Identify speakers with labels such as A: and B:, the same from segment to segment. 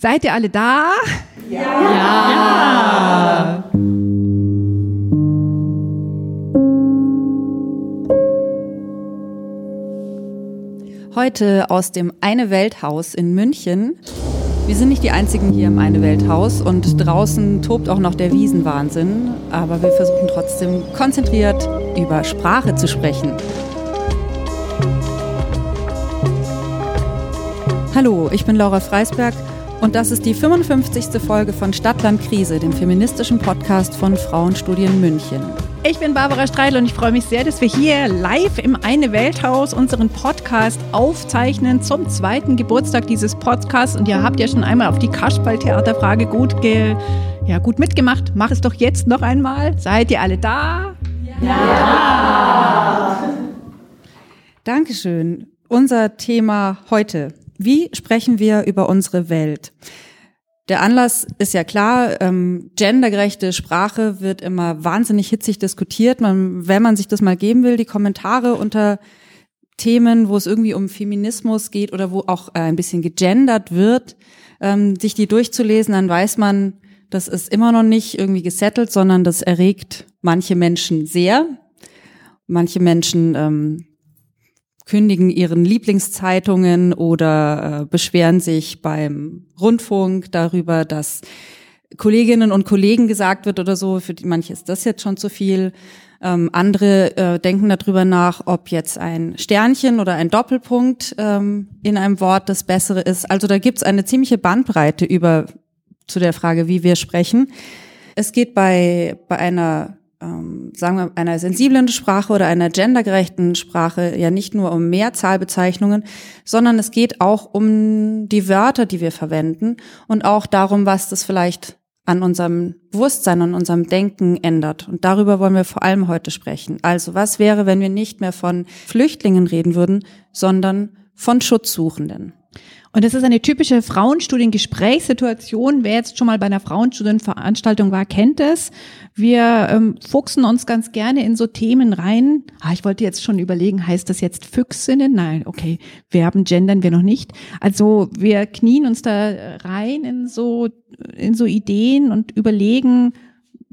A: Seid ihr alle da?
B: Ja. ja.
C: Heute aus dem Eine Welthaus in München. Wir sind nicht die einzigen hier im Eine Welthaus und draußen tobt auch noch der Wiesenwahnsinn, aber wir versuchen trotzdem konzentriert über Sprache zu sprechen. Hallo, ich bin Laura Freisberg und das ist die 55. Folge von Stadtland Krise, dem feministischen Podcast von Frauenstudien München.
A: Ich bin Barbara Streidel und ich freue mich sehr, dass wir hier live im Eine Welthaus unseren Podcast aufzeichnen zum zweiten Geburtstag dieses Podcasts. Und ihr habt ja schon einmal auf die Kasperltheaterfrage gut, ge ja, gut mitgemacht. Mach es doch jetzt noch einmal. Seid ihr alle da?
C: Ja! Dankeschön. Unser Thema heute wie sprechen wir über unsere Welt? Der Anlass ist ja klar, ähm, gendergerechte Sprache wird immer wahnsinnig hitzig diskutiert. Man, wenn man sich das mal geben will, die Kommentare unter Themen, wo es irgendwie um Feminismus geht oder wo auch äh, ein bisschen gegendert wird, ähm, sich die durchzulesen, dann weiß man, das ist immer noch nicht irgendwie gesettelt, sondern das erregt manche Menschen sehr. Manche Menschen ähm, kündigen ihren Lieblingszeitungen oder äh, beschweren sich beim Rundfunk darüber, dass Kolleginnen und Kollegen gesagt wird oder so. Für die manche ist das jetzt schon zu viel. Ähm, andere äh, denken darüber nach, ob jetzt ein Sternchen oder ein Doppelpunkt ähm, in einem Wort das Bessere ist. Also da gibt's eine ziemliche Bandbreite über zu der Frage, wie wir sprechen. Es geht bei, bei einer ähm, sagen wir, einer sensiblen Sprache oder einer gendergerechten Sprache ja nicht nur um Mehrzahlbezeichnungen, sondern es geht auch um die Wörter, die wir verwenden und auch darum, was das vielleicht an unserem Bewusstsein, an unserem Denken ändert. Und darüber wollen wir vor allem heute sprechen. Also was wäre, wenn wir nicht mehr von Flüchtlingen reden würden, sondern von Schutzsuchenden?
A: Und das ist eine typische Frauenstudiengesprächssituation. Wer jetzt schon mal bei einer Frauenstudienveranstaltung war, kennt es. Wir ähm, fuchsen uns ganz gerne in so Themen rein. Ah, ich wollte jetzt schon überlegen, heißt das jetzt Füchsinnen? Nein, okay, Verben gendern wir noch nicht. Also wir knien uns da rein in so, in so Ideen und überlegen,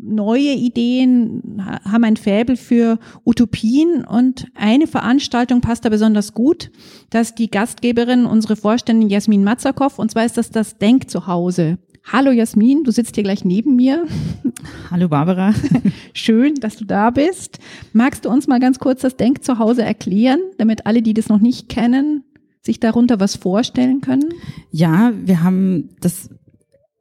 A: neue Ideen, haben ein Fäbel für Utopien und eine Veranstaltung passt da besonders gut, dass die Gastgeberin, unsere Vorständin Jasmin Matzakow, und zwar ist das das Denkzuhause. Hallo Jasmin, du sitzt hier gleich neben mir.
D: Hallo Barbara.
A: Schön, dass du da bist. Magst du uns mal ganz kurz das Denkzuhause erklären, damit alle, die das noch nicht kennen, sich darunter was vorstellen können?
D: Ja, wir haben das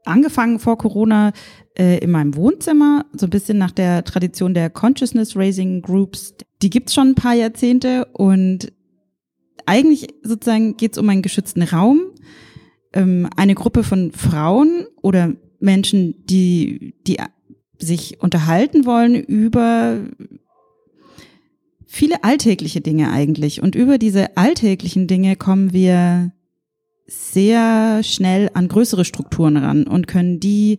D: angefangen vor Corona äh, in meinem Wohnzimmer, so ein bisschen nach der Tradition der Consciousness Raising Groups. Die gibt's schon ein paar Jahrzehnte und eigentlich sozusagen geht's um einen geschützten Raum, ähm, eine Gruppe von Frauen oder Menschen, die, die sich unterhalten wollen über viele alltägliche Dinge eigentlich. Und über diese alltäglichen Dinge kommen wir sehr schnell an größere Strukturen ran und können die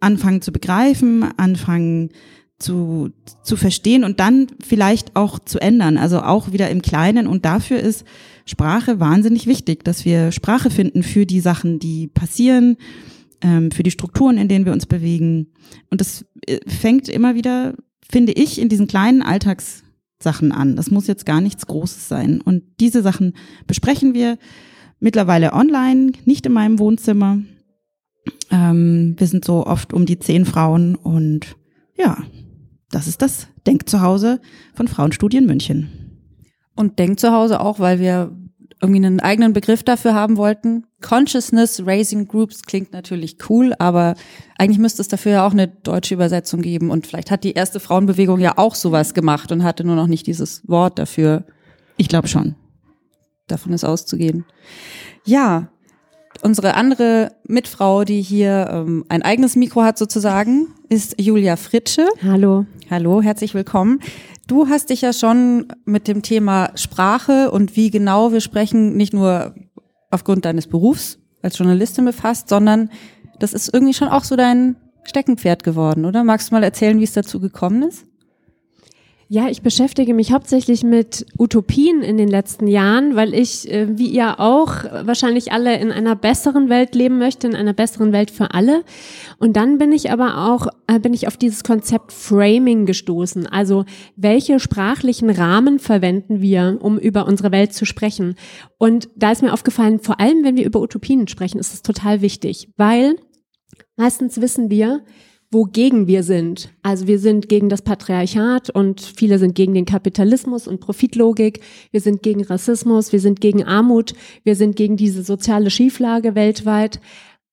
D: anfangen zu begreifen, anfangen zu, zu verstehen und dann vielleicht auch zu ändern, also auch wieder im Kleinen. Und dafür ist Sprache wahnsinnig wichtig, dass wir Sprache finden für die Sachen, die passieren, ähm, für die Strukturen, in denen wir uns bewegen. Und das äh, fängt immer wieder, finde ich, in diesen kleinen Alltagssachen an. Das muss jetzt gar nichts Großes sein. Und diese Sachen besprechen wir mittlerweile online, nicht in meinem Wohnzimmer. Ähm, wir sind so oft um die zehn Frauen und ja, das ist das Denkzuhause von Frauenstudien München.
C: Und Denkzuhause auch, weil wir irgendwie einen eigenen Begriff dafür haben wollten. Consciousness Raising Groups klingt natürlich cool, aber eigentlich müsste es dafür ja auch eine deutsche Übersetzung geben. Und vielleicht hat die erste Frauenbewegung ja auch sowas gemacht und hatte nur noch nicht dieses Wort dafür.
D: Ich glaube schon.
C: Davon ist auszugehen. Ja, unsere andere Mitfrau, die hier ähm, ein eigenes Mikro hat sozusagen, ist Julia Fritsche.
E: Hallo.
C: Hallo, herzlich willkommen. Du hast dich ja schon mit dem Thema Sprache und wie genau wir sprechen, nicht nur aufgrund deines Berufs als Journalistin befasst, sondern das ist irgendwie schon auch so dein Steckenpferd geworden, oder? Magst du mal erzählen, wie es dazu gekommen ist?
E: Ja, ich beschäftige mich hauptsächlich mit Utopien in den letzten Jahren, weil ich, äh, wie ihr auch, wahrscheinlich alle in einer besseren Welt leben möchte, in einer besseren Welt für alle. Und dann bin ich aber auch, äh, bin ich auf dieses Konzept Framing gestoßen. Also, welche sprachlichen Rahmen verwenden wir, um über unsere Welt zu sprechen? Und da ist mir aufgefallen, vor allem wenn wir über Utopien sprechen, ist es total wichtig, weil meistens wissen wir, wogegen wir sind. Also wir sind gegen das Patriarchat und viele sind gegen den Kapitalismus und Profitlogik. Wir sind gegen Rassismus, wir sind gegen Armut, wir sind gegen diese soziale Schieflage weltweit.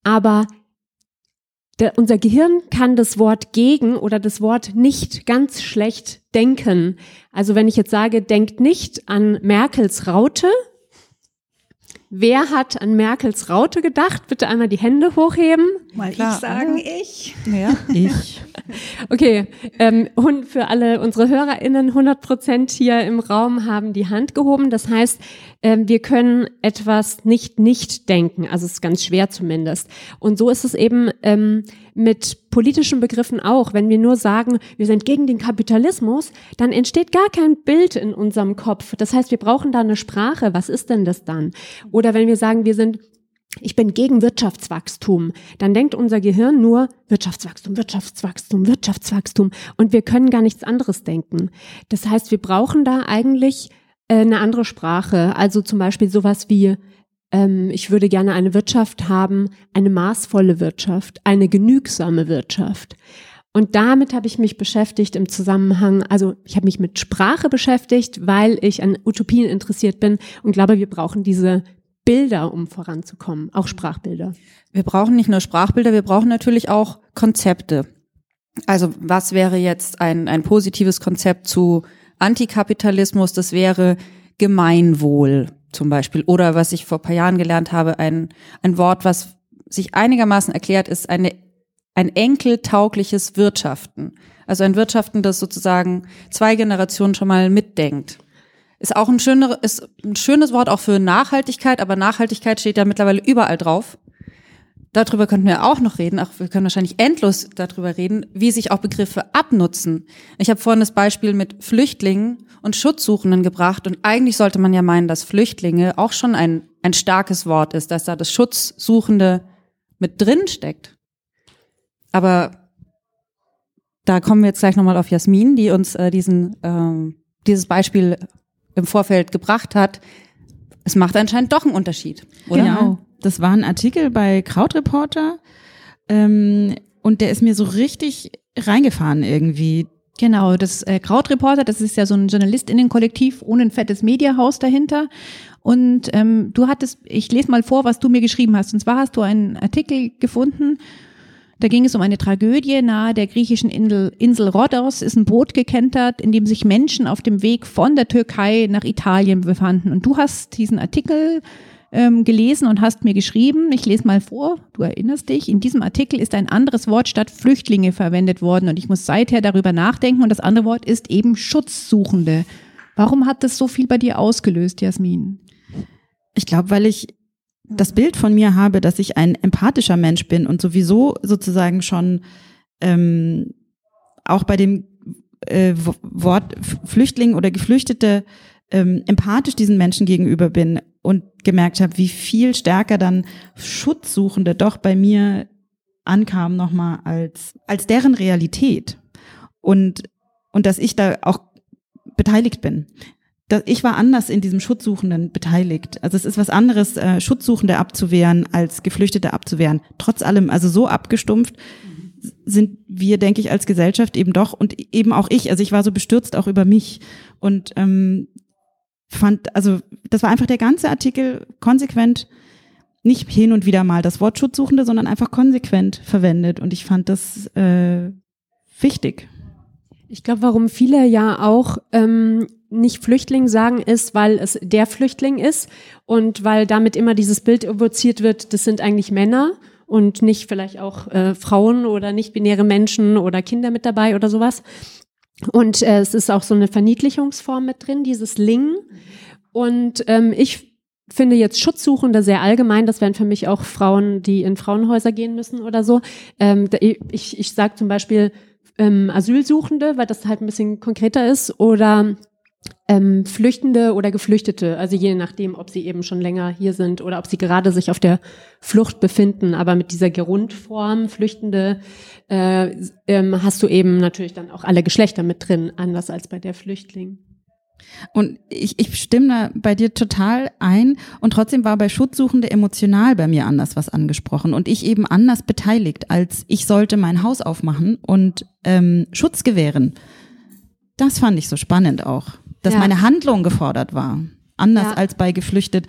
E: Aber der, unser Gehirn kann das Wort gegen oder das Wort nicht ganz schlecht denken. Also wenn ich jetzt sage, denkt nicht an Merkels Raute, Wer hat an Merkels Raute gedacht? Bitte einmal die Hände hochheben.
A: Mal Klar, ich sagen, ich.
D: Ja, ich.
E: Okay, ähm, und für alle unsere HörerInnen, 100 Prozent hier im Raum haben die Hand gehoben. Das heißt, ähm, wir können etwas nicht nicht denken. Also es ist ganz schwer zumindest. Und so ist es eben ähm, mit politischen Begriffen auch. Wenn wir nur sagen, wir sind gegen den Kapitalismus, dann entsteht gar kein Bild in unserem Kopf. Das heißt, wir brauchen da eine Sprache. Was ist denn das dann? Oder wenn wir sagen, wir sind ich bin gegen Wirtschaftswachstum, dann denkt unser Gehirn nur Wirtschaftswachstum, Wirtschaftswachstum, Wirtschaftswachstum und wir können gar nichts anderes denken. Das heißt, wir brauchen da eigentlich äh, eine andere Sprache, also zum Beispiel sowas wie ähm, ich würde gerne eine Wirtschaft haben, eine maßvolle Wirtschaft, eine genügsame Wirtschaft. Und damit habe ich mich beschäftigt im Zusammenhang, also ich habe mich mit Sprache beschäftigt, weil ich an Utopien interessiert bin und glaube, wir brauchen diese Bilder, um voranzukommen, auch Sprachbilder.
C: Wir brauchen nicht nur Sprachbilder, wir brauchen natürlich auch Konzepte. Also was wäre jetzt ein, ein positives Konzept zu Antikapitalismus? Das wäre Gemeinwohl zum Beispiel. Oder was ich vor paar Jahren gelernt habe, ein, ein Wort, was sich einigermaßen erklärt, ist eine, ein enkeltaugliches Wirtschaften. Also ein Wirtschaften, das sozusagen zwei Generationen schon mal mitdenkt. Ist auch ein, schöner, ist ein schönes Wort auch für Nachhaltigkeit, aber Nachhaltigkeit steht ja mittlerweile überall drauf. Darüber könnten wir auch noch reden, auch wir können wahrscheinlich endlos darüber reden, wie sich auch Begriffe abnutzen. Ich habe vorhin das Beispiel mit Flüchtlingen und Schutzsuchenden gebracht. Und eigentlich sollte man ja meinen, dass Flüchtlinge auch schon ein, ein starkes Wort ist, dass da das Schutzsuchende mit drin steckt. Aber da kommen wir jetzt gleich nochmal auf Jasmin, die uns äh, diesen, ähm, dieses Beispiel im Vorfeld gebracht hat. Es macht anscheinend doch einen Unterschied,
D: oder? Genau. Das war ein Artikel bei Krautreporter ähm, und der ist mir so richtig reingefahren irgendwie.
A: Genau, das äh, Krautreporter, das ist ja so ein JournalistInnen-Kollektiv ohne ein fettes Mediahaus dahinter. Und ähm, du hattest, ich lese mal vor, was du mir geschrieben hast. Und zwar hast du einen Artikel gefunden, da ging es um eine Tragödie nahe der griechischen Insel, Insel Rhodos, ist ein Boot gekentert, in dem sich Menschen auf dem Weg von der Türkei nach Italien befanden. Und du hast diesen Artikel ähm, gelesen und hast mir geschrieben, ich lese mal vor, du erinnerst dich, in diesem Artikel ist ein anderes Wort statt Flüchtlinge verwendet worden und ich muss seither darüber nachdenken und das andere Wort ist eben Schutzsuchende. Warum hat das so viel bei dir ausgelöst, Jasmin?
D: Ich glaube, weil ich das Bild von mir habe, dass ich ein empathischer Mensch bin und sowieso sozusagen schon ähm, auch bei dem äh, Wort Flüchtling oder Geflüchtete ähm, empathisch diesen Menschen gegenüber bin und gemerkt habe, wie viel stärker dann Schutzsuchende doch bei mir ankamen nochmal als, als deren Realität. Und, und dass ich da auch beteiligt bin. Ich war anders in diesem Schutzsuchenden beteiligt. Also es ist was anderes, äh, Schutzsuchende abzuwehren, als Geflüchtete abzuwehren. Trotz allem, also so abgestumpft sind wir, denke ich, als Gesellschaft eben doch und eben auch ich. Also ich war so bestürzt auch über mich und ähm, fand, also das war einfach der ganze Artikel konsequent, nicht hin und wieder mal das Wort Schutzsuchende, sondern einfach konsequent verwendet. Und ich fand das äh, wichtig.
E: Ich glaube, warum viele ja auch ähm, nicht Flüchtling sagen, ist, weil es der Flüchtling ist und weil damit immer dieses Bild evoziert wird, das sind eigentlich Männer und nicht vielleicht auch äh, Frauen oder nicht-binäre Menschen oder Kinder mit dabei oder sowas. Und äh, es ist auch so eine Verniedlichungsform mit drin, dieses Ling. Und ähm, ich finde jetzt Schutzsuchende sehr allgemein. Das wären für mich auch Frauen, die in Frauenhäuser gehen müssen oder so. Ähm, ich ich sage zum Beispiel ähm, Asylsuchende, weil das halt ein bisschen konkreter ist, oder ähm, Flüchtende oder Geflüchtete, also je nachdem, ob sie eben schon länger hier sind oder ob sie gerade sich auf der Flucht befinden. Aber mit dieser Grundform Flüchtende äh, ähm, hast du eben natürlich dann auch alle Geschlechter mit drin, anders als bei der Flüchtling.
D: Und ich, ich stimme da bei dir total ein. Und trotzdem war bei Schutzsuchende emotional bei mir anders was angesprochen und ich eben anders beteiligt, als ich sollte mein Haus aufmachen und ähm, Schutz gewähren. Das fand ich so spannend auch dass ja. meine Handlung gefordert war. Anders ja. als bei Geflüchtet.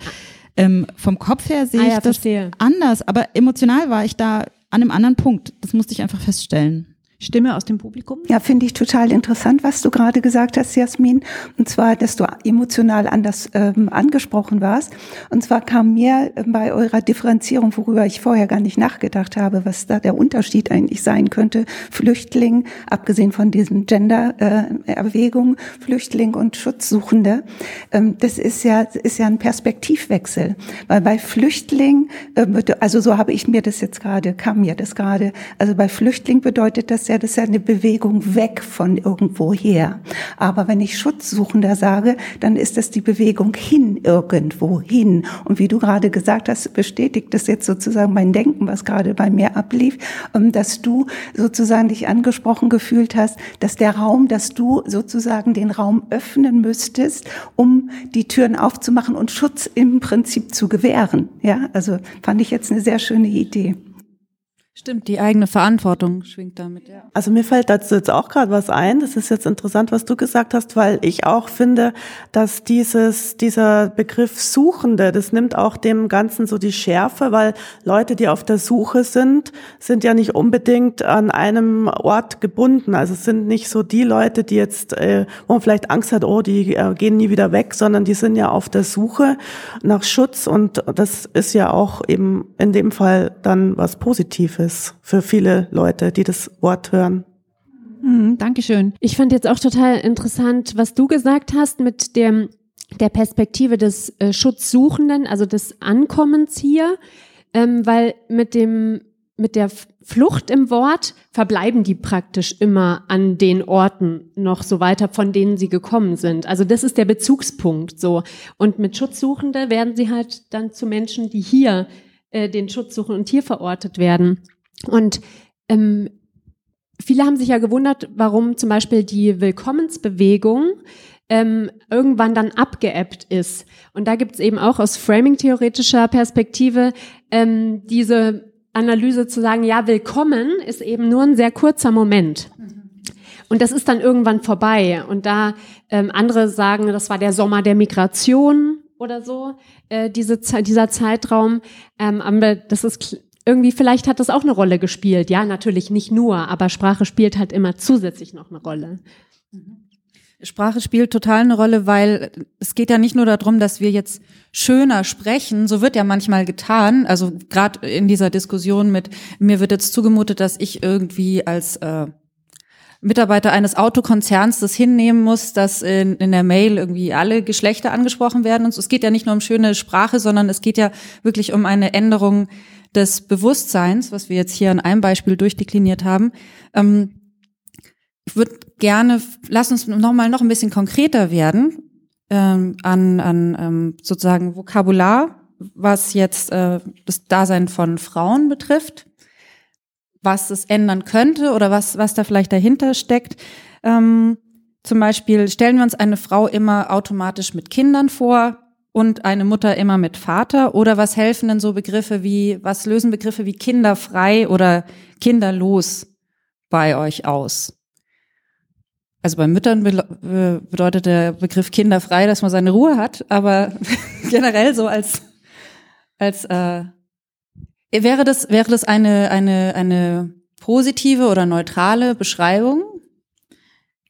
D: Ähm, vom Kopf her sehe ah, ich das verstehe. anders, aber emotional war ich da an einem anderen Punkt. Das musste ich einfach feststellen.
A: Stimme aus dem Publikum?
B: Ja, finde ich total interessant, was du gerade gesagt hast, Jasmin. Und zwar, dass du emotional anders ähm, angesprochen warst. Und zwar kam mir äh, bei eurer Differenzierung, worüber ich vorher gar nicht nachgedacht habe, was da der Unterschied eigentlich sein könnte. Flüchtling, abgesehen von diesen Gender-Erwägungen, äh, Flüchtling und Schutzsuchende. Ähm, das ist ja, ist ja ein Perspektivwechsel. Weil bei Flüchtling, äh, also so habe ich mir das jetzt gerade, kam mir das gerade, also bei Flüchtling bedeutet das ja, das ist ja eine Bewegung weg von irgendwoher. Aber wenn ich Schutzsuchender sage, dann ist das die Bewegung hin irgendwo hin. Und wie du gerade gesagt hast, bestätigt das jetzt sozusagen mein Denken, was gerade bei mir ablief, ähm, dass du sozusagen dich angesprochen gefühlt hast, dass der Raum, dass du sozusagen den Raum öffnen müsstest, um die Türen aufzumachen und Schutz im Prinzip zu gewähren. Ja, also fand ich jetzt eine sehr schöne Idee.
C: Stimmt, die eigene Verantwortung schwingt damit, ja.
F: Also mir fällt dazu jetzt auch gerade was ein. Das ist jetzt interessant, was du gesagt hast, weil ich auch finde, dass dieses, dieser Begriff Suchende, das nimmt auch dem Ganzen so die Schärfe, weil Leute, die auf der Suche sind, sind ja nicht unbedingt an einem Ort gebunden. Also es sind nicht so die Leute, die jetzt, äh, wo man vielleicht Angst hat, oh, die äh, gehen nie wieder weg, sondern die sind ja auf der Suche nach Schutz und das ist ja auch eben in dem Fall dann was Positives ist für viele Leute, die das Wort hören.
E: Mhm, Dankeschön. Ich fand jetzt auch total interessant, was du gesagt hast mit dem, der Perspektive des äh, Schutzsuchenden, also des Ankommens hier, ähm, weil mit dem mit der Flucht im Wort verbleiben die praktisch immer an den Orten noch so weiter, von denen sie gekommen sind. Also das ist der Bezugspunkt so. Und mit Schutzsuchende werden sie halt dann zu Menschen, die hier äh, den Schutz suchen und hier verortet werden. Und ähm, viele haben sich ja gewundert, warum zum Beispiel die Willkommensbewegung ähm, irgendwann dann abgeebbt ist. Und da gibt es eben auch aus Framing-theoretischer Perspektive ähm, diese Analyse zu sagen, ja, willkommen ist eben nur ein sehr kurzer Moment. Und das ist dann irgendwann vorbei. Und da ähm, andere sagen, das war der Sommer der Migration oder so, äh, diese, dieser Zeitraum. Ähm, aber das ist irgendwie, vielleicht hat das auch eine Rolle gespielt. Ja, natürlich nicht nur, aber Sprache spielt halt immer zusätzlich noch eine Rolle.
C: Sprache spielt total eine Rolle, weil es geht ja nicht nur darum, dass wir jetzt schöner sprechen, so wird ja manchmal getan, also gerade in dieser Diskussion mit, mir wird jetzt zugemutet, dass ich irgendwie als äh, Mitarbeiter eines Autokonzerns das hinnehmen muss, dass in, in der Mail irgendwie alle Geschlechter angesprochen werden. Und so. es geht ja nicht nur um schöne Sprache, sondern es geht ja wirklich um eine Änderung des Bewusstseins, was wir jetzt hier an einem Beispiel durchdekliniert haben. Ähm, ich würde gerne, lass uns nochmal noch ein bisschen konkreter werden ähm, an, an ähm, sozusagen Vokabular, was jetzt äh, das Dasein von Frauen betrifft, was es ändern könnte oder was, was da vielleicht dahinter steckt. Ähm, zum Beispiel stellen wir uns eine Frau immer automatisch mit Kindern vor, und eine Mutter immer mit Vater? Oder was helfen denn so Begriffe wie, was lösen Begriffe wie kinderfrei oder kinderlos bei euch aus? Also bei Müttern bedeutet der Begriff kinderfrei, dass man seine Ruhe hat, aber generell so als als äh, wäre das wäre das eine eine eine positive oder neutrale Beschreibung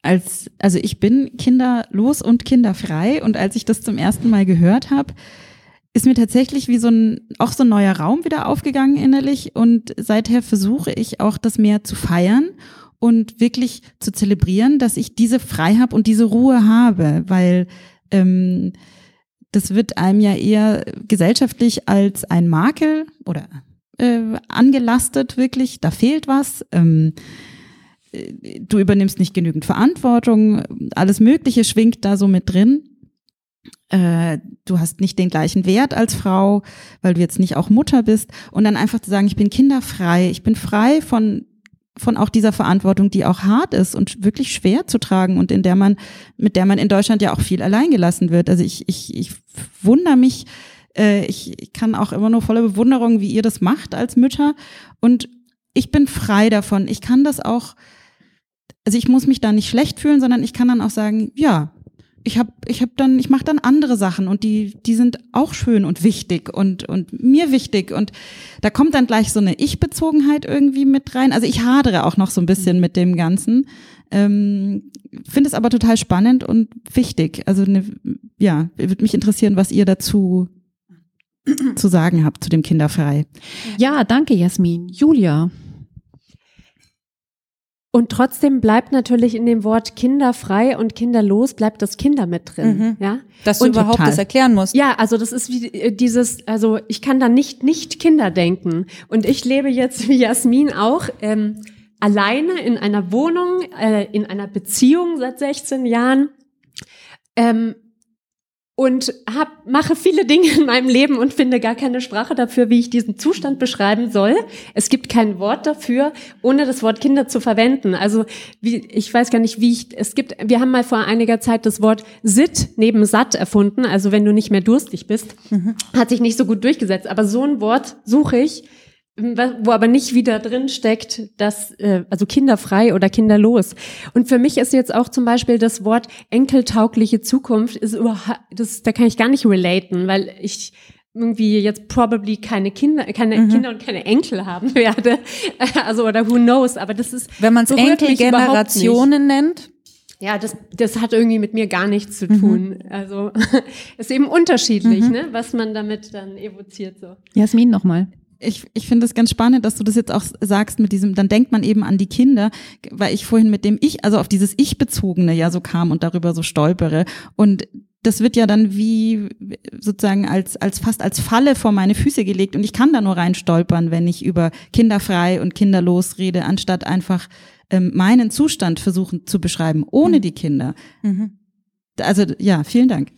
D: als, also ich bin kinderlos und kinderfrei. Und als ich das zum ersten Mal gehört habe, ist mir tatsächlich wie so ein, auch so ein neuer Raum wieder aufgegangen innerlich. Und seither versuche ich auch das mehr zu feiern und wirklich zu zelebrieren, dass ich diese Freiheit und diese Ruhe habe, weil ähm, das wird einem ja eher gesellschaftlich als ein Makel oder äh, angelastet wirklich, da fehlt was. Ähm, äh, du übernimmst nicht genügend Verantwortung, alles Mögliche schwingt da so mit drin. Äh, du hast nicht den gleichen Wert als Frau, weil du jetzt nicht auch Mutter bist. Und dann einfach zu sagen, ich bin kinderfrei, ich bin frei von von auch dieser Verantwortung, die auch hart ist und wirklich schwer zu tragen und in der man, mit der man in Deutschland ja auch viel allein gelassen wird. Also ich, ich, ich wundere mich, äh, ich, ich kann auch immer nur voller Bewunderung, wie ihr das macht als Mütter. Und ich bin frei davon. Ich kann das auch, also ich muss mich da nicht schlecht fühlen, sondern ich kann dann auch sagen, ja, ich habe ich hab dann ich mache dann andere Sachen und die die sind auch schön und wichtig und und mir wichtig. Und da kommt dann gleich so eine ich Bezogenheit irgendwie mit rein. Also ich hadere auch noch so ein bisschen mit dem ganzen. Ähm, finde es aber total spannend und wichtig. Also ne, ja würde mich interessieren was ihr dazu zu sagen habt zu dem kinderfrei.
A: Ja danke Jasmin. Julia
E: und trotzdem bleibt natürlich in dem Wort kinderfrei und kinderlos bleibt das Kinder mit drin, mhm. ja.
C: Dass du
E: und
C: überhaupt total. das erklären musst.
E: Ja, also das ist wie äh, dieses, also ich kann da nicht nicht Kinder denken. Und ich lebe jetzt wie Jasmin auch ähm, alleine in einer Wohnung, äh, in einer Beziehung seit 16 Jahren. Ähm, und hab, mache viele Dinge in meinem Leben und finde gar keine Sprache dafür, wie ich diesen Zustand beschreiben soll. Es gibt kein Wort dafür, ohne das Wort Kinder zu verwenden. Also wie, ich weiß gar nicht, wie ich, es gibt, wir haben mal vor einiger Zeit das Wort Sit neben satt erfunden, also wenn du nicht mehr durstig bist, mhm. hat sich nicht so gut durchgesetzt. Aber so ein Wort suche ich, wo aber nicht wieder drin steckt, dass äh, also kinderfrei oder kinderlos. Und für mich ist jetzt auch zum Beispiel das Wort enkeltaugliche Zukunft ist überhaupt, das da kann ich gar nicht relaten, weil ich irgendwie jetzt probably keine Kinder, keine mhm. Kinder und keine Enkel haben werde. Also oder who knows, aber das ist
C: wenn man es Enkelgenerationen nennt.
E: Ja, das, das hat irgendwie mit mir gar nichts zu tun. Mhm. Also ist eben unterschiedlich, mhm. ne, was man damit dann evoziert so.
A: Jasmin nochmal
D: ich, ich finde es ganz spannend, dass du das jetzt auch sagst mit diesem, dann denkt man eben an die Kinder, weil ich vorhin mit dem Ich, also auf dieses Ich-Bezogene ja so kam und darüber so stolpere. Und das wird ja dann wie sozusagen als, als fast als Falle vor meine Füße gelegt und ich kann da nur rein stolpern, wenn ich über kinderfrei und kinderlos rede, anstatt einfach ähm, meinen Zustand versuchen zu beschreiben, ohne mhm. die Kinder. Mhm. Also ja, vielen Dank.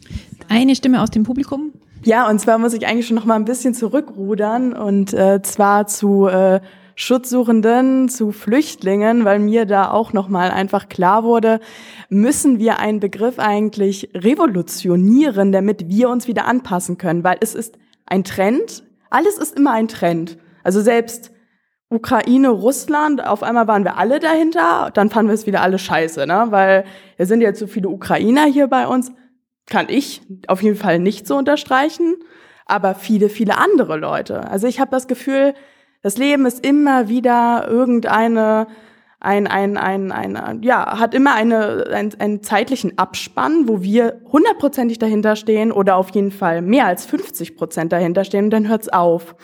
A: Eine Stimme aus dem Publikum.
G: Ja, und zwar muss ich eigentlich schon noch mal ein bisschen zurückrudern und äh, zwar zu äh, Schutzsuchenden, zu Flüchtlingen, weil mir da auch noch mal einfach klar wurde, müssen wir einen Begriff eigentlich revolutionieren, damit wir uns wieder anpassen können, weil es ist ein Trend, alles ist immer ein Trend. Also selbst Ukraine, Russland, auf einmal waren wir alle dahinter, dann fanden wir es wieder alle scheiße, ne? Weil es sind jetzt so viele Ukrainer hier bei uns kann ich auf jeden Fall nicht so unterstreichen, aber viele, viele andere Leute. Also ich habe das Gefühl, das Leben ist immer wieder irgendeine ein, ein, ein, ein, ja, hat immer eine, ein, einen zeitlichen Abspann, wo wir hundertprozentig dahinter stehen oder auf jeden Fall mehr als 50 Prozent dahinter stehen und dann hört's auf.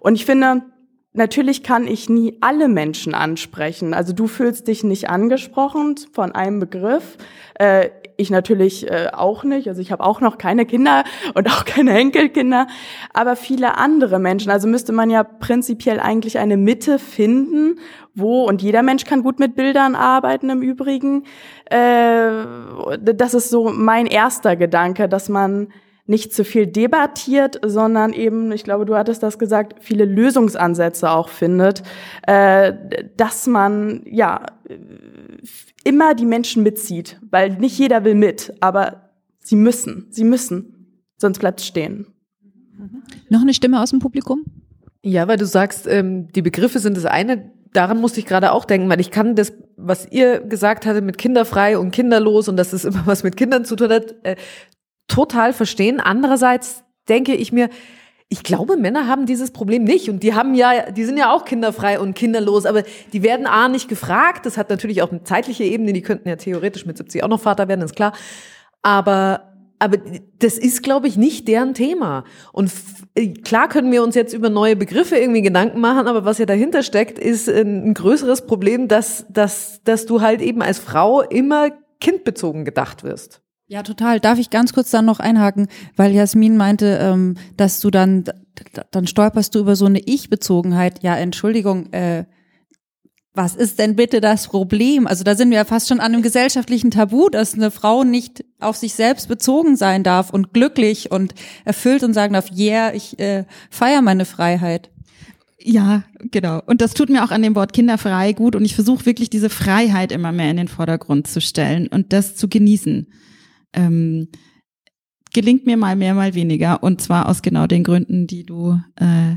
G: Und ich finde, natürlich kann ich nie alle Menschen ansprechen. Also du fühlst dich nicht angesprochen von einem Begriff. Äh, ich natürlich äh, auch nicht. Also ich habe auch noch keine Kinder und auch keine Enkelkinder, aber viele andere Menschen. Also müsste man ja prinzipiell eigentlich eine Mitte finden, wo, und jeder Mensch kann gut mit Bildern arbeiten im Übrigen. Äh, das ist so mein erster Gedanke, dass man nicht zu viel debattiert, sondern eben, ich glaube, du hattest das gesagt, viele Lösungsansätze auch findet, äh, dass man ja immer die Menschen mitzieht, weil nicht jeder will mit, aber sie müssen, sie müssen, sonst bleibt es stehen.
A: Noch eine Stimme aus dem Publikum?
H: Ja, weil du sagst, ähm, die Begriffe sind das eine. Daran musste ich gerade auch denken, weil ich kann das, was ihr gesagt hattet mit kinderfrei und kinderlos und dass es immer was mit Kindern zu tun hat, äh, total verstehen. Andererseits denke ich mir, ich glaube, Männer haben dieses Problem nicht und die haben ja, die sind ja auch kinderfrei und kinderlos, aber die werden A nicht gefragt. Das hat natürlich auch eine zeitliche Ebene, die könnten ja theoretisch mit 70 auch noch Vater werden, ist klar. Aber aber das ist, glaube ich, nicht deren Thema. Und klar können wir uns jetzt über neue Begriffe irgendwie Gedanken machen, aber was ja dahinter steckt, ist ein größeres Problem, dass, dass, dass du halt eben als Frau immer kindbezogen gedacht wirst.
C: Ja, total. Darf ich ganz kurz dann noch einhaken, weil Jasmin meinte, ähm, dass du dann, dann stolperst du über so eine Ich-Bezogenheit. Ja, Entschuldigung, äh, was ist denn bitte das Problem? Also da sind wir ja fast schon an einem gesellschaftlichen Tabu, dass eine Frau nicht auf sich selbst bezogen sein darf und glücklich und erfüllt und sagen darf, yeah, ich äh, feiere meine Freiheit.
D: Ja, genau. Und das tut mir auch an dem Wort kinderfrei gut und ich versuche wirklich diese Freiheit immer mehr in den Vordergrund zu stellen und das zu genießen. Ähm, gelingt mir mal mehr, mal weniger. Und zwar aus genau den Gründen, die du äh,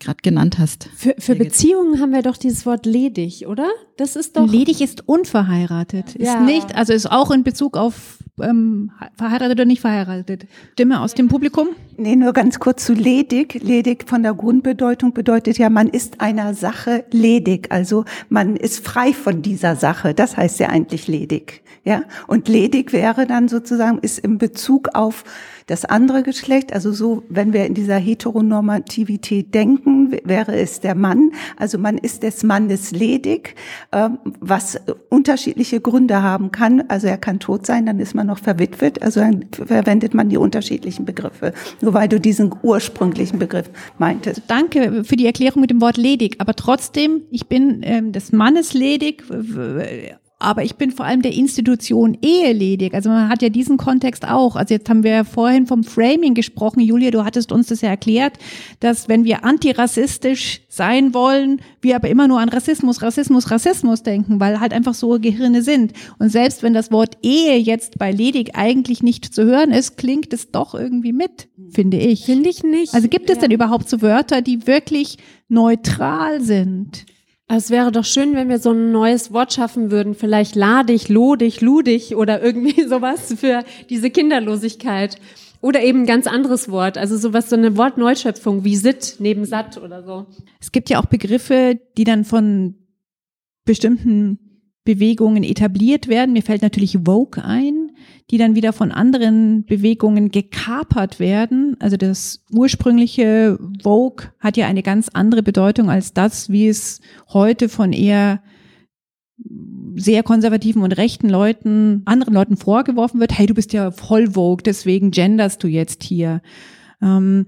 D: gerade genannt hast.
E: Für, für Beziehungen haben wir doch dieses Wort ledig, oder? Das ist doch.
A: Ledig ist unverheiratet. Ist
E: Ja.
A: nicht, also ist auch in Bezug auf ähm, verheiratet oder nicht verheiratet. Stimme aus dem Publikum?
B: Nee, nur ganz kurz zu ledig. Ledig von der Grundbedeutung bedeutet ja, man ist einer Sache ledig. Also man ist frei von dieser Sache. Das heißt ja eigentlich ledig. Ja. Und ledig wäre dann sozusagen, ist im Bezug auf das andere Geschlecht, also so, wenn wir in dieser Heteronormativität denken, w- wäre es der Mann. Also man ist des Mannes ledig, ähm, was unterschiedliche Gründe haben kann. Also er kann tot sein, dann ist man noch verwitwet. Also dann verwendet man die unterschiedlichen Begriffe. Nur weil du diesen ursprünglichen Begriff meintest.
A: Danke für die Erklärung mit dem Wort ledig. Aber trotzdem, ich bin ähm, des Mannes ledig, aber ich bin vor allem der Institution Ehe ledig. Also man hat ja diesen Kontext auch. Also jetzt haben wir ja vorhin vom Framing gesprochen. Julia, du hattest uns das ja erklärt, dass wenn wir antirassistisch sein wollen, wir aber immer nur an Rassismus, Rassismus, Rassismus denken, weil halt einfach so Gehirne sind. Und selbst wenn das Wort Ehe jetzt bei ledig eigentlich nicht zu hören ist, klingt es doch irgendwie mit, finde ich.
E: Finde ich nicht.
A: Also gibt es denn überhaupt so Wörter, die wirklich neutral sind?
E: Es wäre doch schön, wenn wir so ein neues Wort schaffen würden, vielleicht ladig, lodig, ludig oder irgendwie sowas für diese Kinderlosigkeit. Oder eben ein ganz anderes Wort, also sowas, so eine Wortneuschöpfung wie sit neben satt oder so.
A: Es gibt ja auch Begriffe, die dann von bestimmten Bewegungen etabliert werden. Mir fällt natürlich Vogue ein, die dann wieder von anderen Bewegungen gekapert werden. Also das ursprüngliche Vogue hat ja eine ganz andere Bedeutung als das, wie es heute von eher sehr konservativen und rechten Leuten, anderen Leuten vorgeworfen wird, hey, du bist ja voll Vogue, deswegen genderst du jetzt hier. Ähm,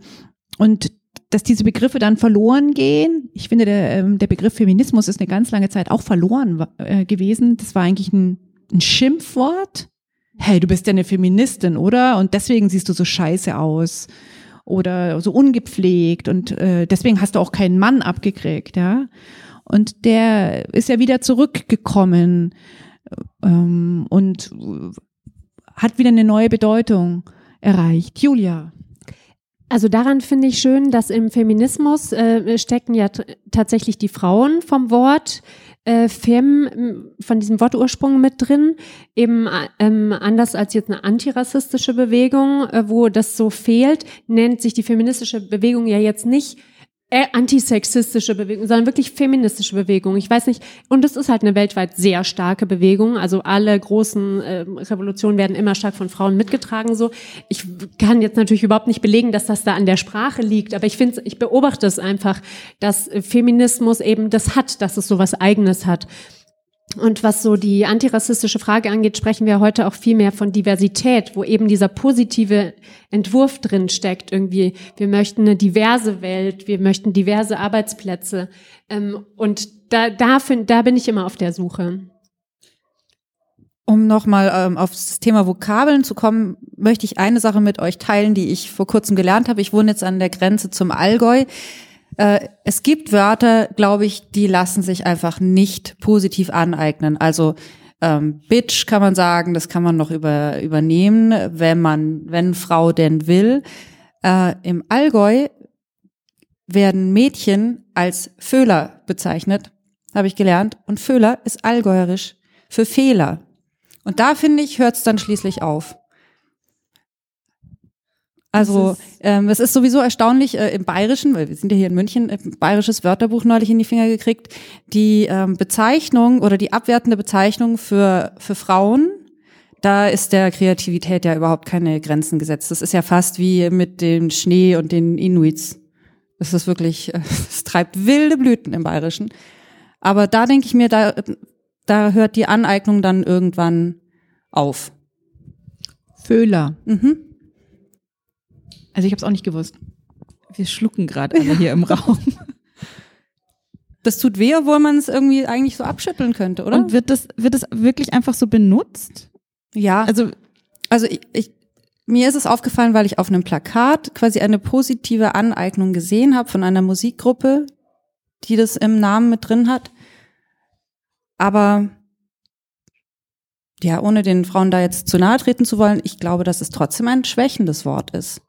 A: und dass diese Begriffe dann verloren gehen. Ich finde, der, ähm, der Begriff Feminismus ist eine ganz lange Zeit auch verloren äh, gewesen. Das war eigentlich ein, ein Schimpfwort. Hey, du bist ja eine Feministin, oder? Und deswegen siehst du so scheiße aus oder so ungepflegt und äh, deswegen hast du auch keinen Mann abgekriegt, ja. Und der ist ja wieder zurückgekommen ähm, und hat wieder eine neue Bedeutung erreicht. Julia.
E: Also daran finde ich schön, dass im Feminismus äh, stecken ja tatsächlich die Frauen vom Wort äh, Fem, von diesem Wortursprung mit drin, eben äh, ähm, anders als jetzt eine antirassistische Bewegung, äh, wo das so fehlt, nennt sich die feministische Bewegung ja jetzt nicht antisexistische Bewegung, sondern wirklich feministische Bewegung. Ich weiß nicht, und es ist halt eine weltweit sehr starke Bewegung. Also alle großen äh, Revolutionen werden immer stark von Frauen mitgetragen. So, ich kann jetzt natürlich überhaupt nicht belegen, dass das da an der Sprache liegt, aber ich finde, ich beobachte es einfach, dass äh, Feminismus eben das hat, dass es so was Eigenes hat. Und was so die antirassistische Frage angeht, sprechen wir heute auch viel mehr von Diversität, wo eben dieser positive Entwurf drin steckt. Irgendwie, wir möchten eine diverse Welt, wir möchten diverse Arbeitsplätze. Ähm, und da, da, find, da bin ich immer auf der Suche.
C: Um nochmal ähm, auf das Thema Vokabeln zu kommen, möchte ich eine Sache mit euch teilen, die ich vor kurzem gelernt habe. Ich wohne jetzt an der Grenze zum Allgäu. Äh, es gibt Wörter, glaube ich, die lassen sich einfach nicht positiv aneignen. Also ähm, Bitch kann man sagen, das kann man noch über, übernehmen, wenn man, wenn Frau denn will. Äh, Im Allgäu werden Mädchen als Föhler bezeichnet, habe ich gelernt. Und Föhler ist allgäuerisch für Fehler. Und da finde ich, hört es dann schließlich auf. Also ähm, es ist sowieso erstaunlich äh, im Bayerischen, weil wir sind ja hier in München, ein bayerisches Wörterbuch neulich in die Finger gekriegt, die ähm, Bezeichnung oder die abwertende Bezeichnung für, für Frauen, da ist der Kreativität ja überhaupt keine Grenzen gesetzt. Das ist ja fast wie mit dem Schnee und den Inuits. Das ist wirklich, äh, es treibt wilde Blüten im Bayerischen. Aber da denke ich mir, da, da hört die Aneignung dann irgendwann auf.
A: Föhler.
C: Mhm.
A: Also ich habe es auch nicht gewusst.
D: Wir schlucken gerade alle hier im Raum.
C: Das tut weh, obwohl man es irgendwie eigentlich so abschütteln könnte, oder?
D: Und wird das, wird das wirklich einfach so benutzt?
C: ja.
D: Also,
C: Also ich, ich, mir ist es aufgefallen, weil ich auf einem Plakat quasi eine positive Aneignung gesehen habe von einer Musikgruppe, die das im Namen mit drin hat. Aber ja, ohne den Frauen da jetzt zu nahe treten zu wollen, ich glaube, dass es trotzdem ein schwächendes Wort ist.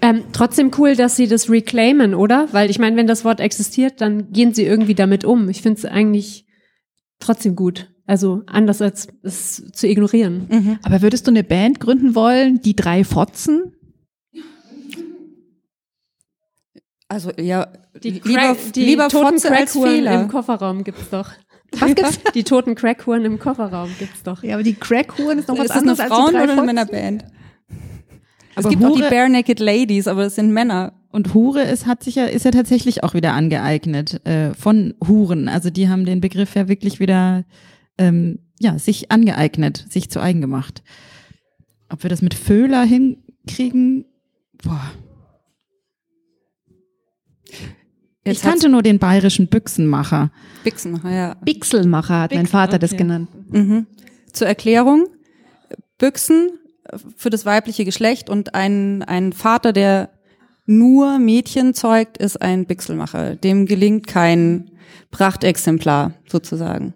E: Ähm, trotzdem cool, dass sie das reclaimen, oder? Weil ich meine, wenn das Wort existiert, dann gehen sie irgendwie damit um. Ich finde es eigentlich trotzdem gut. Also anders als es zu ignorieren.
A: Aber würdest du eine Band gründen wollen, die drei Fotzen?
C: Also ja,
E: Die,
C: lieber,
E: Crack- die
C: lieber
E: toten
C: Fotze als
E: Crackhuren
C: Fehler.
E: im Kofferraum gibt's doch.
A: Was gibt's?
E: Die toten Crackhuren im Kofferraum gibt's doch.
A: Ja, aber die Crackhuren ist noch was
C: ist das eine
A: anderes als die
C: Frauen-
A: drei
C: oder eine
A: Fotzen.
C: Es gibt auch die
D: Hure-
C: Bare Naked Ladies, aber das sind Männer.
D: und Hure ist, hat sich ja, ist ja tatsächlich auch wieder angeeignet äh, von Huren. Also die haben den Begriff ja wirklich wieder, ähm, ja, sich angeeignet, sich zu eigen gemacht. Ob wir das mit Föhler hinkriegen? Boah.
C: Jetzt
D: ich kannte nur den bayerischen Büchsenmacher.
C: Bixen, ja.
A: Bixelmacher hat mein
E: Bixel,
A: Vater das
E: okay.
A: genannt.
C: Mhm. Zur Erklärung, Büchsen für das weibliche Geschlecht und ein, ein Vater, der nur Mädchen zeugt, ist ein Bixelmacher. Dem gelingt kein Prachtexemplar sozusagen.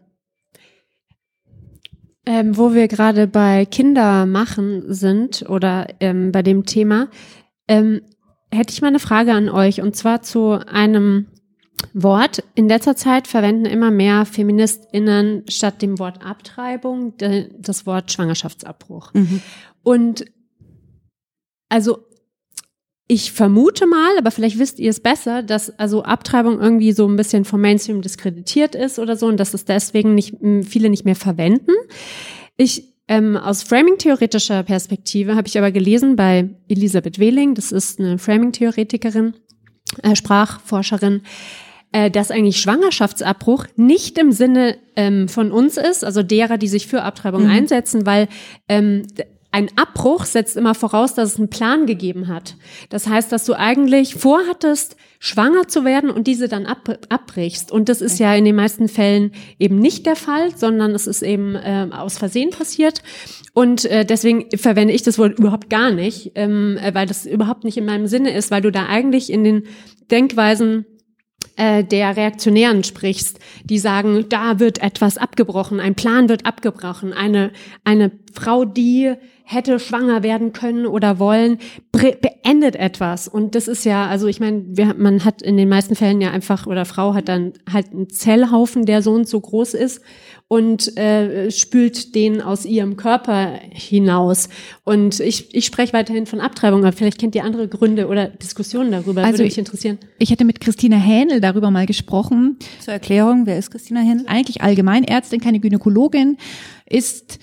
E: Ähm, wo wir gerade bei Kindermachen sind oder ähm, bei dem Thema, ähm, hätte ich mal eine Frage an euch und zwar zu einem Wort. In letzter Zeit verwenden immer mehr FeministInnen statt dem Wort Abtreibung das Wort Schwangerschaftsabbruch. Und also ich vermute mal, aber vielleicht wisst ihr es besser, dass also Abtreibung irgendwie so ein bisschen vom Mainstream diskreditiert ist oder so und dass es deswegen nicht viele nicht mehr verwenden. Ich ähm, aus Framing-theoretischer Perspektive habe ich aber gelesen bei Elisabeth Wehling, das ist eine Framing-Theoretikerin, äh, Sprachforscherin, äh, dass eigentlich Schwangerschaftsabbruch nicht im Sinne ähm, von uns ist, also derer, die sich für Abtreibung einsetzen, weil ähm, ein Abbruch setzt immer voraus, dass es einen Plan gegeben hat. Das heißt, dass du eigentlich vorhattest, schwanger zu werden und diese dann ab, abbrichst. Und das ist ja in den meisten Fällen eben nicht der Fall, sondern es ist eben ähm, aus Versehen passiert. Und äh, deswegen verwende ich das Wort überhaupt gar nicht, ähm, äh, weil das überhaupt nicht in meinem Sinne ist, weil du da eigentlich in den Denkweisen äh, der Reaktionären sprichst, die sagen, da wird etwas abgebrochen, ein Plan wird abgebrochen, eine, eine Frau, die hätte schwanger werden können oder wollen, beendet etwas. Und das ist ja, also ich meine, wir, man hat in den meisten Fällen ja einfach, oder Frau hat dann halt einen Zellhaufen, der so und so groß ist und äh, spült den aus ihrem Körper hinaus. Und ich, ich spreche weiterhin von Abtreibung, aber vielleicht kennt ihr andere Gründe oder Diskussionen darüber,
A: Also
E: würde mich interessieren.
A: Ich hätte mit Christina Hähnel darüber mal gesprochen.
C: Zur Erklärung, wer ist Christina Händel?
A: Eigentlich Allgemeinärztin, keine Gynäkologin, ist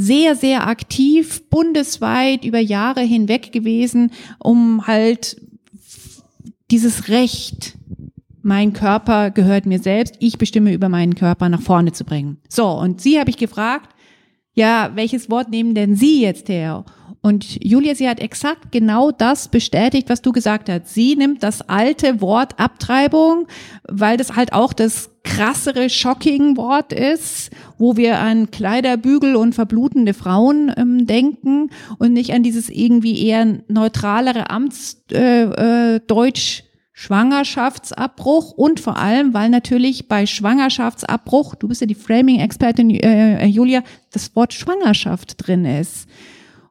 A: sehr, sehr aktiv, bundesweit über Jahre hinweg gewesen, um halt dieses Recht, mein Körper gehört mir selbst, ich bestimme über meinen Körper nach vorne zu bringen. So, und sie habe ich gefragt, ja, welches Wort nehmen denn Sie jetzt her? Und Julia, sie hat exakt genau das bestätigt, was du gesagt hast. Sie nimmt das alte Wort Abtreibung, weil das halt auch das krassere, shocking Wort ist, wo wir an Kleiderbügel und verblutende Frauen ähm, denken und nicht an dieses irgendwie eher neutralere Amtsdeutsch äh, äh, Schwangerschaftsabbruch und vor allem, weil natürlich bei Schwangerschaftsabbruch, du bist ja die Framing-Expertin äh, Julia, das Wort Schwangerschaft drin ist.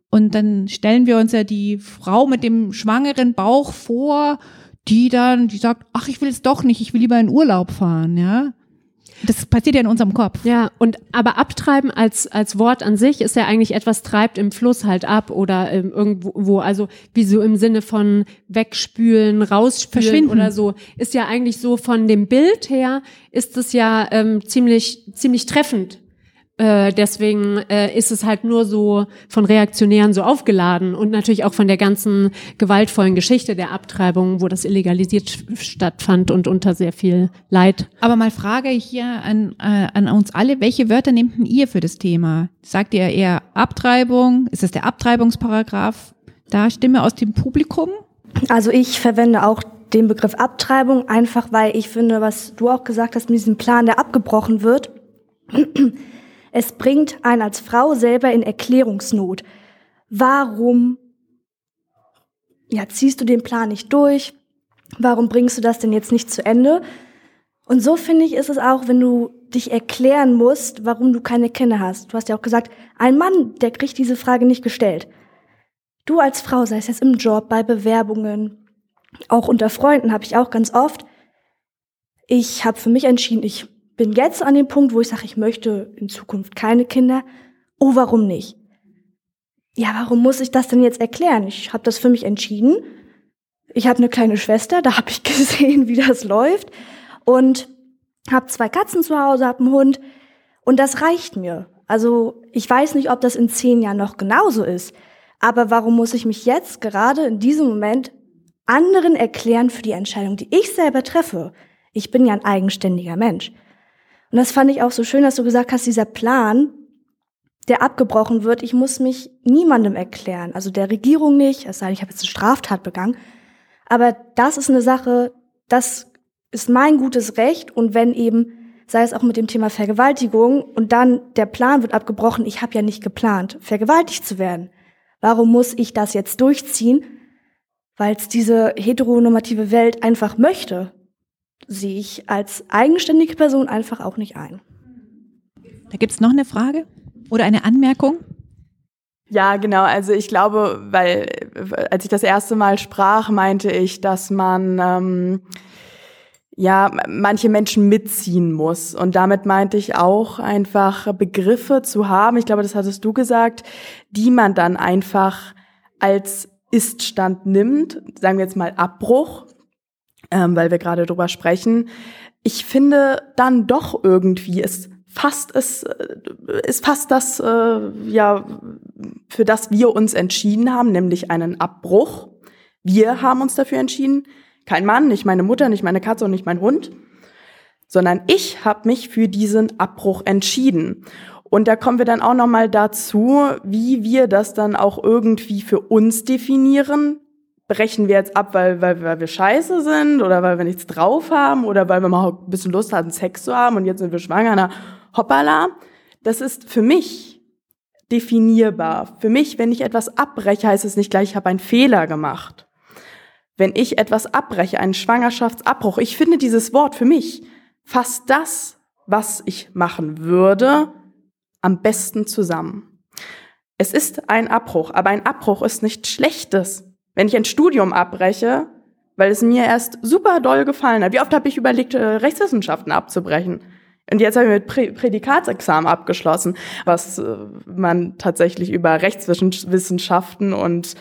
A: Und dann stellen wir uns ja die Frau mit dem schwangeren Bauch vor, die dann, die sagt, ach, ich will es doch nicht, ich will lieber in Urlaub fahren, ja. Das passiert ja in unserem Kopf.
E: Ja, und aber abtreiben als als Wort an sich ist ja eigentlich etwas treibt im Fluss halt ab oder ähm, irgendwo, wo, also wie so im Sinne von wegspülen, rausspülen oder so, ist ja eigentlich so von dem Bild her ist es ja ähm, ziemlich ziemlich treffend. Äh, deswegen äh, ist es halt nur so von Reaktionären so aufgeladen und natürlich auch von der ganzen gewaltvollen Geschichte der Abtreibung, wo das illegalisiert stattfand und unter sehr viel Leid.
A: Aber mal Frage hier an, äh, an uns alle, welche Wörter nehmt denn ihr für das Thema? Sagt ihr eher Abtreibung? Ist es der Abtreibungsparagraph? Da Stimme aus dem Publikum?
I: Also ich verwende auch den Begriff Abtreibung, einfach weil ich finde, was du auch gesagt hast, mit diesem Plan, der abgebrochen wird, es bringt einen als Frau selber in Erklärungsnot. Warum ja, ziehst du den Plan nicht durch? Warum bringst du das denn jetzt nicht zu Ende? Und so finde ich, ist es auch, wenn du dich erklären musst, warum du keine Kinder hast. Du hast ja auch gesagt, ein Mann, der kriegt diese Frage nicht gestellt. Du als Frau, sei es jetzt im Job, bei Bewerbungen, auch unter Freunden habe ich auch ganz oft, ich habe für mich entschieden, ich bin jetzt an dem Punkt, wo ich sage, ich möchte in Zukunft keine Kinder. Oh, warum nicht? Ja, warum muss ich das denn jetzt erklären? Ich habe das für mich entschieden. Ich habe eine kleine Schwester, da habe ich gesehen, wie das läuft und habe zwei Katzen zu Hause, habe einen Hund und das reicht mir. Also ich weiß nicht, ob das in zehn Jahren noch genauso ist, aber warum muss ich mich jetzt gerade in diesem Moment anderen erklären für die Entscheidung, die ich selber treffe? Ich bin ja ein eigenständiger Mensch. Und das fand ich auch so schön, dass du gesagt hast, dieser Plan, der abgebrochen wird, ich muss mich niemandem erklären, also der Regierung nicht, es sei denn, ich habe jetzt eine Straftat begangen, aber das ist eine Sache, das ist mein gutes Recht und wenn eben, sei es auch mit dem Thema Vergewaltigung und dann der Plan wird abgebrochen, ich habe ja nicht geplant, vergewaltigt zu werden. Warum muss ich das jetzt durchziehen? Weil es diese heteronormative Welt einfach möchte, sehe ich als eigenständige Person einfach auch nicht ein.
A: Da gibt's noch eine Frage oder eine Anmerkung?
G: Ja, genau. Also ich glaube, weil als ich das erste Mal sprach, meinte ich, dass man ähm, ja manche Menschen mitziehen muss. Und damit meinte ich auch einfach Begriffe zu haben. Ich glaube, das hattest du gesagt, die man dann einfach als Iststand nimmt. Sagen wir jetzt mal Abbruch, ähm, weil wir gerade drüber sprechen. Ich finde dann doch irgendwie es fast es ist fast das äh, ja für das wir uns entschieden haben, nämlich einen Abbruch. Wir haben uns dafür entschieden, kein Mann, nicht meine Mutter, nicht meine Katze und nicht mein Hund, sondern ich habe mich für diesen Abbruch entschieden. Und da kommen wir dann auch noch mal dazu, wie wir das dann auch irgendwie für uns definieren. Brechen wir jetzt ab, weil, weil, weil wir scheiße sind oder weil wir nichts drauf haben oder weil wir mal ein bisschen Lust hatten, Sex zu haben und jetzt sind wir schwanger, na, hoppala. Das ist für mich definierbar. Für mich, wenn ich etwas abbreche, heißt es nicht gleich, ich habe einen Fehler gemacht. Wenn ich etwas abbreche, einen Schwangerschaftsabbruch, ich finde dieses Wort für mich fasst das, was ich machen würde, am besten zusammen. Es ist ein Abbruch, aber ein Abbruch ist nichts Schlechtes. Wenn ich ein Studium abbreche, weil es mir erst super doll gefallen hat. Wie oft habe ich überlegt, äh, Rechtswissenschaften abzubrechen? Und jetzt habe ich mit Prä Prädikatsexamen abgeschlossen, was äh, man tatsächlich über Rechtswissenschaften und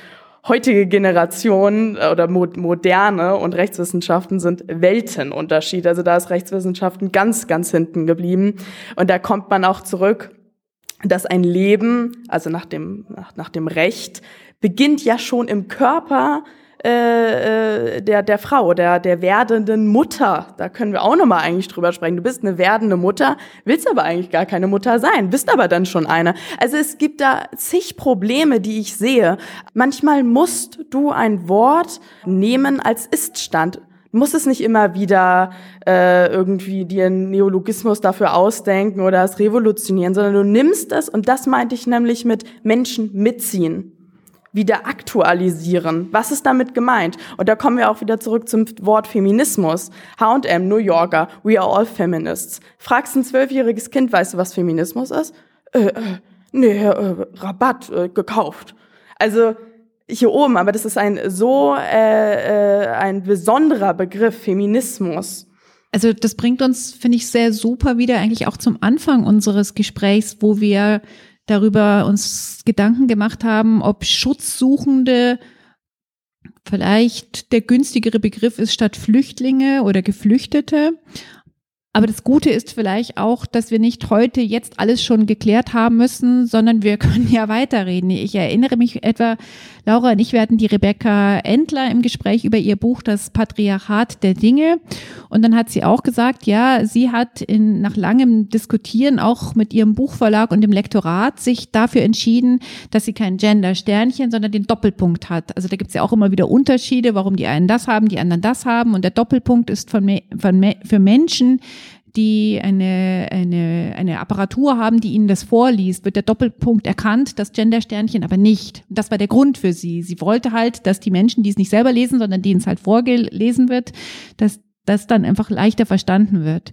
G: heutige Generationen äh, oder mo moderne und Rechtswissenschaften sind Weltenunterschied. Also da ist Rechtswissenschaften ganz, ganz hinten geblieben. Und da kommt man auch zurück, dass ein Leben, also nach dem, nach, nach dem Recht, beginnt ja schon im Körper äh, äh, der, der Frau, der, der werdenden Mutter. Da können wir auch nochmal eigentlich drüber sprechen. Du bist eine werdende Mutter, willst aber eigentlich gar keine Mutter sein, bist aber dann schon eine. Also es gibt da zig Probleme, die ich sehe. Manchmal musst du ein Wort nehmen als Iststand. Du musst es nicht immer wieder äh, irgendwie dir einen Neologismus dafür ausdenken oder es revolutionieren, sondern du nimmst es und das meinte ich nämlich mit Menschen mitziehen wieder aktualisieren. Was ist damit gemeint? Und da kommen wir auch wieder zurück zum Wort Feminismus. H&M, New Yorker, we are all feminists. Fragst ein zwölfjähriges Kind, weißt du, was Feminismus ist? Äh, äh, nee, äh, Rabatt äh, gekauft. Also hier oben, aber das ist ein so äh, äh, ein besonderer Begriff, Feminismus.
A: Also das bringt uns, finde ich, sehr super wieder eigentlich auch zum Anfang unseres Gesprächs, wo wir darüber uns Gedanken gemacht haben, ob Schutzsuchende vielleicht der günstigere Begriff ist statt Flüchtlinge oder Geflüchtete. Aber das Gute ist vielleicht auch, dass wir nicht heute jetzt alles schon geklärt haben müssen, sondern wir können ja weiterreden. Ich erinnere mich etwa, Laura und ich, hatten die Rebecca Endler im Gespräch über ihr Buch Das Patriarchat der Dinge. Und dann hat sie auch gesagt, ja, sie hat in, nach langem Diskutieren auch mit ihrem Buchverlag und dem Lektorat sich dafür entschieden, dass sie kein Gender-Sternchen, sondern den Doppelpunkt hat. Also da gibt es ja auch immer wieder Unterschiede, warum die einen das haben, die anderen das haben. Und der Doppelpunkt ist von, von, für Menschen, die eine, eine, eine Apparatur haben, die ihnen das vorliest, wird der Doppelpunkt erkannt, das Gendersternchen aber nicht. Das war der Grund für sie. Sie wollte halt, dass die Menschen, die es nicht selber lesen, sondern denen es halt vorgelesen wird, dass das dann einfach leichter verstanden wird.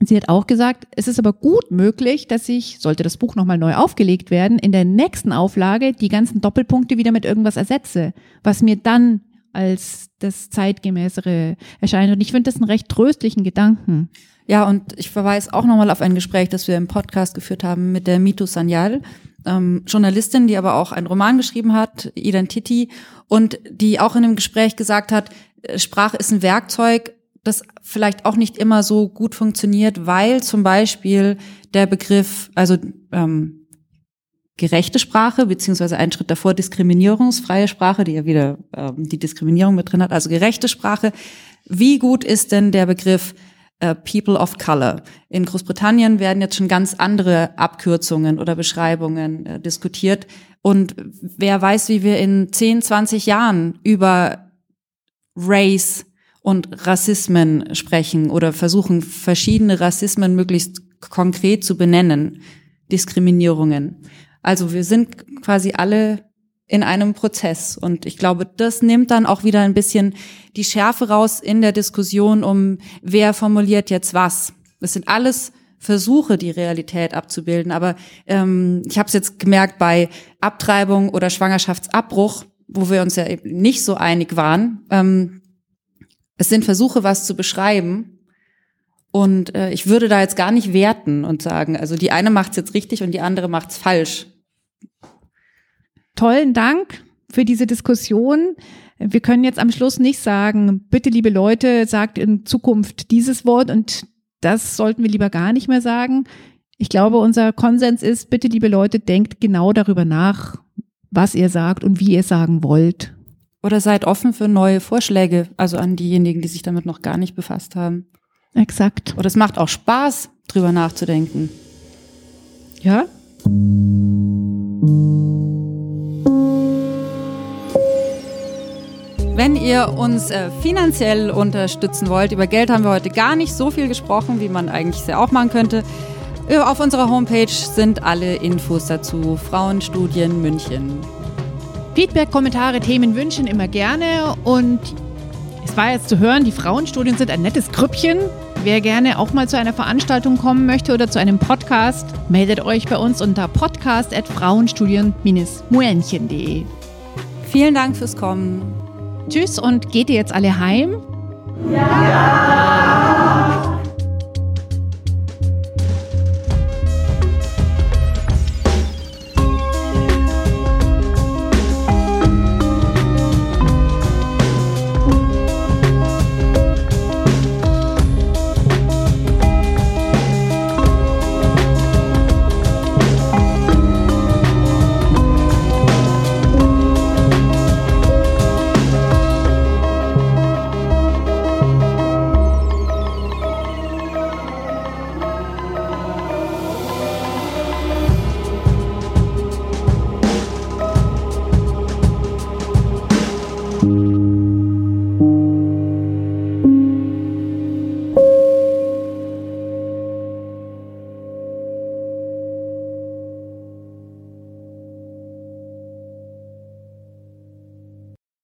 A: Sie hat auch gesagt, es ist aber gut möglich, dass ich, sollte das Buch nochmal neu aufgelegt werden, in der nächsten Auflage die ganzen Doppelpunkte wieder mit irgendwas ersetze, was mir dann als das zeitgemäßere erscheint. Und ich finde das einen recht tröstlichen Gedanken.
C: Ja, und ich verweise auch nochmal auf ein Gespräch, das wir im Podcast geführt haben mit der Mito Sanyal, ähm, Journalistin, die aber auch einen Roman geschrieben hat, Identity, und die auch in einem Gespräch gesagt hat, äh, Sprache ist ein Werkzeug, das vielleicht auch nicht immer so gut funktioniert, weil zum Beispiel der Begriff, also ähm, gerechte Sprache, beziehungsweise einen Schritt davor diskriminierungsfreie Sprache, die ja wieder ähm, die Diskriminierung mit drin hat, also gerechte Sprache. Wie gut ist denn der Begriff äh, People of Color? In Großbritannien werden jetzt schon ganz andere Abkürzungen oder Beschreibungen äh, diskutiert. Und wer weiß, wie wir in 10, 20 Jahren über Race und Rassismen sprechen oder versuchen, verschiedene Rassismen möglichst konkret zu benennen, Diskriminierungen. Also wir sind quasi alle in einem Prozess. Und ich glaube, das nimmt dann auch wieder ein bisschen die Schärfe raus in der Diskussion um, wer formuliert jetzt was. Das sind alles Versuche, die Realität abzubilden. Aber ähm, ich habe es jetzt gemerkt bei Abtreibung oder Schwangerschaftsabbruch, wo wir uns ja eben nicht so einig waren. Ähm, es sind Versuche, was zu beschreiben. Und äh, ich würde da jetzt gar nicht werten und sagen, also die eine macht's jetzt richtig und die andere macht's falsch.
A: Tollen Dank für diese Diskussion. Wir können jetzt am Schluss nicht sagen, bitte liebe Leute, sagt in Zukunft dieses Wort und das sollten wir lieber gar nicht mehr sagen. Ich glaube, unser Konsens ist, bitte liebe Leute, denkt genau darüber nach, was ihr sagt und wie ihr sagen wollt.
C: Oder seid offen für neue Vorschläge, also an diejenigen, die sich damit noch gar nicht befasst haben.
A: Exakt.
C: Oder es macht auch Spaß, drüber nachzudenken.
A: Ja?
C: Wenn ihr uns äh, finanziell unterstützen wollt, über Geld haben wir heute gar nicht so viel gesprochen, wie man eigentlich sehr auch machen könnte. Äh, auf unserer Homepage sind alle Infos dazu. Frauenstudien München.
A: Feedback, Kommentare, Themen wünschen immer gerne. Und es war jetzt zu hören, die Frauenstudien sind ein nettes Grüppchen. Wer gerne auch mal zu einer Veranstaltung kommen möchte oder zu einem Podcast, meldet euch bei uns unter podcast.frauenstudien-muenchen.de.
C: Vielen Dank fürs Kommen.
A: Tschüss und geht ihr jetzt alle heim?
F: Ja!